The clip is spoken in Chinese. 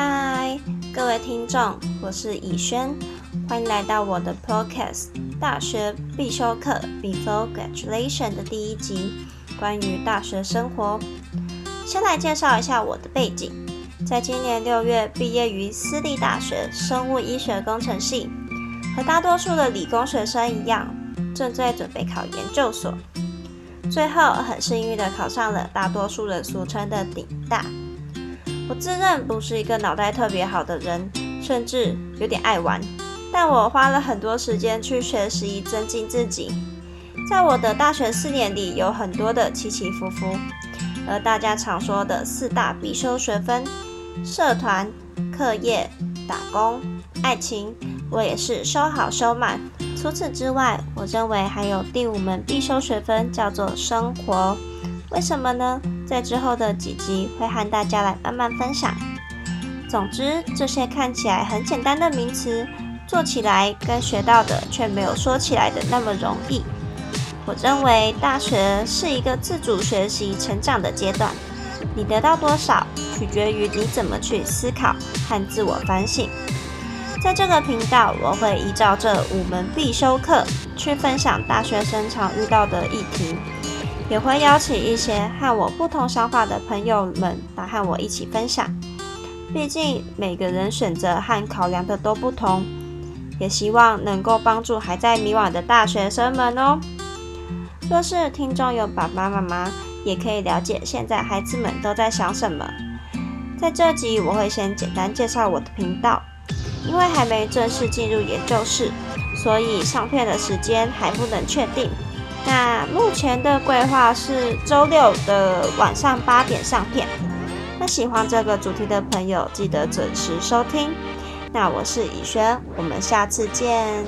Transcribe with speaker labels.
Speaker 1: 嗨，各位听众，我是以轩，欢迎来到我的 Podcast《大学必修课 Before Graduation》的第一集，关于大学生活。先来介绍一下我的背景，在今年六月毕业于私立大学生物医学工程系，和大多数的理工学生一样，正在准备考研究所。最后很幸运的考上了大多数人俗称的顶大。我自认不是一个脑袋特别好的人，甚至有点爱玩。但我花了很多时间去学习，增进自己。在我的大学四年里，有很多的起起伏伏。而大家常说的四大必修学分——社团、课业、打工、爱情，我也是收好收满。除此之外，我认为还有第五门必修学分，叫做生活。为什么呢？在之后的几集会和大家来慢慢分享。总之，这些看起来很简单的名词，做起来跟学到的却没有说起来的那么容易。我认为大学是一个自主学习、成长的阶段，你得到多少，取决于你怎么去思考和自我反省。在这个频道，我会依照这五门必修课去分享大学生常遇到的议题。也会邀请一些和我不同想法的朋友们来和我一起分享。毕竟每个人选择和考量的都不同，也希望能够帮助还在迷惘的大学生们哦。若是听众有爸爸妈妈，也可以了解现在孩子们都在想什么。在这集我会先简单介绍我的频道，因为还没正式进入研究室，所以上片的时间还不能确定。那目前的规划是周六的晚上八点上片。那喜欢这个主题的朋友，记得准时收听。那我是以轩，我们下次见。